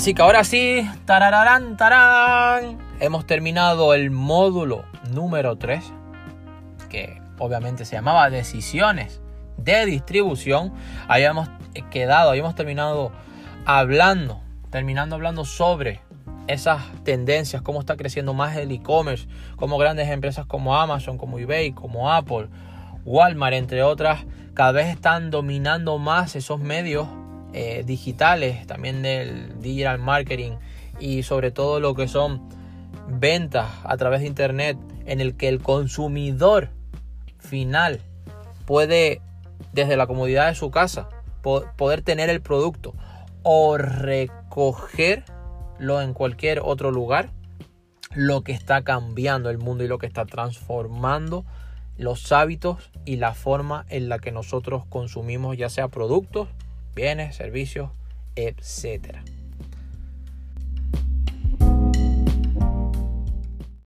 Así que ahora sí, tarararán, tarán, hemos terminado el módulo número 3, que obviamente se llamaba decisiones de distribución. Habíamos quedado, habíamos terminado hablando, terminando hablando sobre esas tendencias, cómo está creciendo más el e-commerce, cómo grandes empresas como Amazon, como eBay, como Apple, Walmart, entre otras, cada vez están dominando más esos medios eh, digitales, también del digital marketing y sobre todo lo que son ventas a través de internet en el que el consumidor final puede desde la comodidad de su casa poder tener el producto o recogerlo en cualquier otro lugar lo que está cambiando el mundo y lo que está transformando los hábitos y la forma en la que nosotros consumimos ya sea productos, bienes, servicios, etcétera.